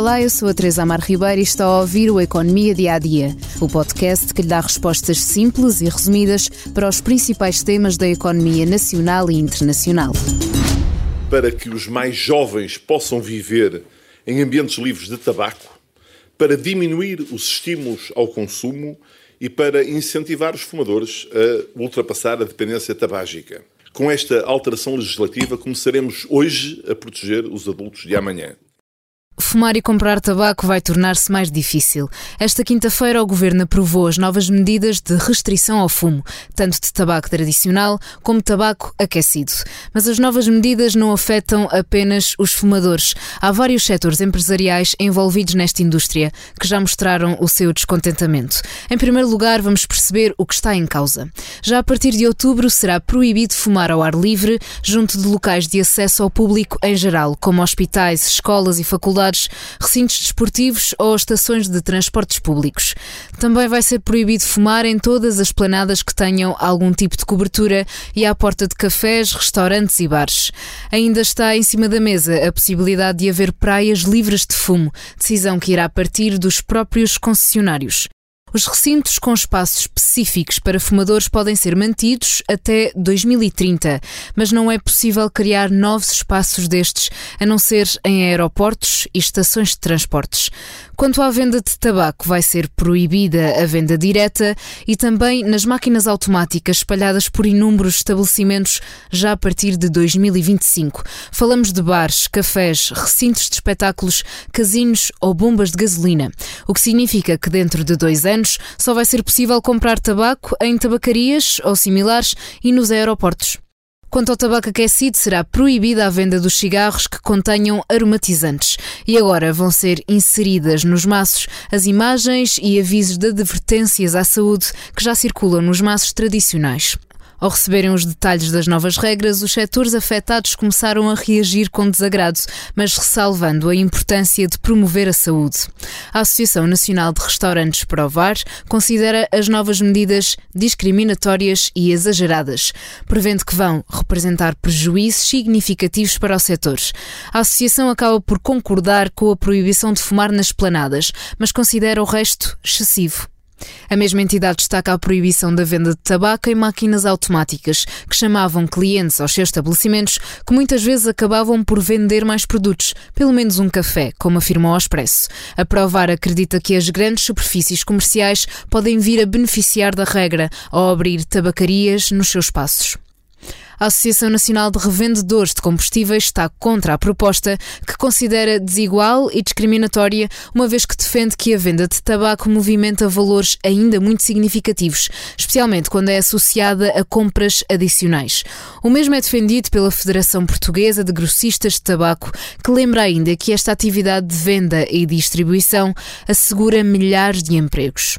Olá, eu sou a Teresa Amar Ribeiro e está a ouvir o Economia Dia a Dia, o podcast que lhe dá respostas simples e resumidas para os principais temas da economia nacional e internacional. Para que os mais jovens possam viver em ambientes livres de tabaco, para diminuir os estímulos ao consumo e para incentivar os fumadores a ultrapassar a dependência tabágica. Com esta alteração legislativa, começaremos hoje a proteger os adultos de amanhã. Fumar e comprar tabaco vai tornar-se mais difícil. Esta quinta-feira, o governo aprovou as novas medidas de restrição ao fumo, tanto de tabaco tradicional como tabaco aquecido. Mas as novas medidas não afetam apenas os fumadores. Há vários setores empresariais envolvidos nesta indústria que já mostraram o seu descontentamento. Em primeiro lugar, vamos perceber o que está em causa. Já a partir de outubro será proibido fumar ao ar livre junto de locais de acesso ao público em geral, como hospitais, escolas e faculdades recintos desportivos ou estações de transportes públicos. Também vai ser proibido fumar em todas as planadas que tenham algum tipo de cobertura e à porta de cafés, restaurantes e bares. Ainda está em cima da mesa a possibilidade de haver praias livres de fumo, decisão que irá partir dos próprios concessionários. Os recintos com espaços específicos para fumadores podem ser mantidos até 2030, mas não é possível criar novos espaços destes, a não ser em aeroportos e estações de transportes. Quanto à venda de tabaco, vai ser proibida a venda direta e também nas máquinas automáticas espalhadas por inúmeros estabelecimentos já a partir de 2025. Falamos de bares, cafés, recintos de espetáculos, casinos ou bombas de gasolina, o que significa que dentro de dois anos só vai ser possível comprar tabaco em tabacarias ou similares e nos aeroportos. Quanto ao tabaco aquecido, será proibida a venda dos cigarros que contenham aromatizantes. E agora vão ser inseridas nos maços as imagens e avisos de advertências à saúde que já circulam nos maços tradicionais. Ao receberem os detalhes das novas regras, os setores afetados começaram a reagir com desagrado, mas ressalvando a importância de promover a saúde. A Associação Nacional de Restaurantes Provar considera as novas medidas discriminatórias e exageradas, prevendo que vão representar prejuízos significativos para o setor. A associação acaba por concordar com a proibição de fumar nas planadas, mas considera o resto excessivo. A mesma entidade destaca a proibição da venda de tabaco em máquinas automáticas, que chamavam clientes aos seus estabelecimentos, que muitas vezes acabavam por vender mais produtos, pelo menos um café, como afirmou ao Expresso. A Provar acredita que as grandes superfícies comerciais podem vir a beneficiar da regra ao abrir tabacarias nos seus espaços. A Associação Nacional de Revendedores de Combustíveis está contra a proposta, que considera desigual e discriminatória, uma vez que defende que a venda de tabaco movimenta valores ainda muito significativos, especialmente quando é associada a compras adicionais. O mesmo é defendido pela Federação Portuguesa de Grossistas de Tabaco, que lembra ainda que esta atividade de venda e distribuição assegura milhares de empregos.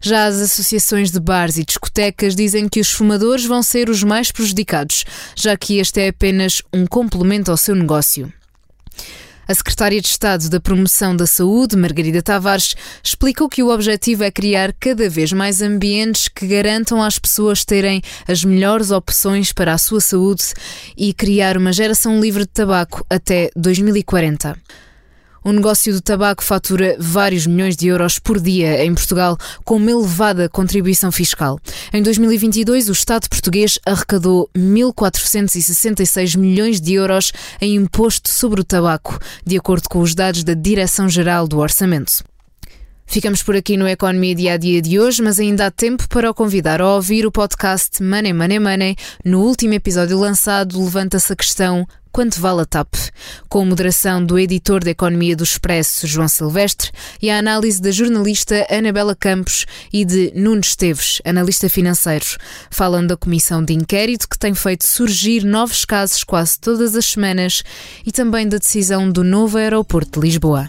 Já as associações de bares e discotecas dizem que os fumadores vão ser os mais prejudicados, já que este é apenas um complemento ao seu negócio. A secretária de Estado da Promoção da Saúde, Margarida Tavares, explicou que o objetivo é criar cada vez mais ambientes que garantam às pessoas terem as melhores opções para a sua saúde e criar uma geração livre de tabaco até 2040. O negócio do tabaco fatura vários milhões de euros por dia em Portugal, com uma elevada contribuição fiscal. Em 2022, o Estado português arrecadou 1.466 milhões de euros em imposto sobre o tabaco, de acordo com os dados da Direção-Geral do Orçamento. Ficamos por aqui no Economia Dia a Dia de hoje, mas ainda há tempo para o convidar a ouvir o podcast Money Money Money. No último episódio lançado, levanta-se a questão Quanto vale a TAP? Com a moderação do editor de Economia do Expresso, João Silvestre, e a análise da jornalista Anabela Campos e de Nuno Esteves, analista financeiro. Falam da comissão de inquérito que tem feito surgir novos casos quase todas as semanas e também da decisão do novo aeroporto de Lisboa.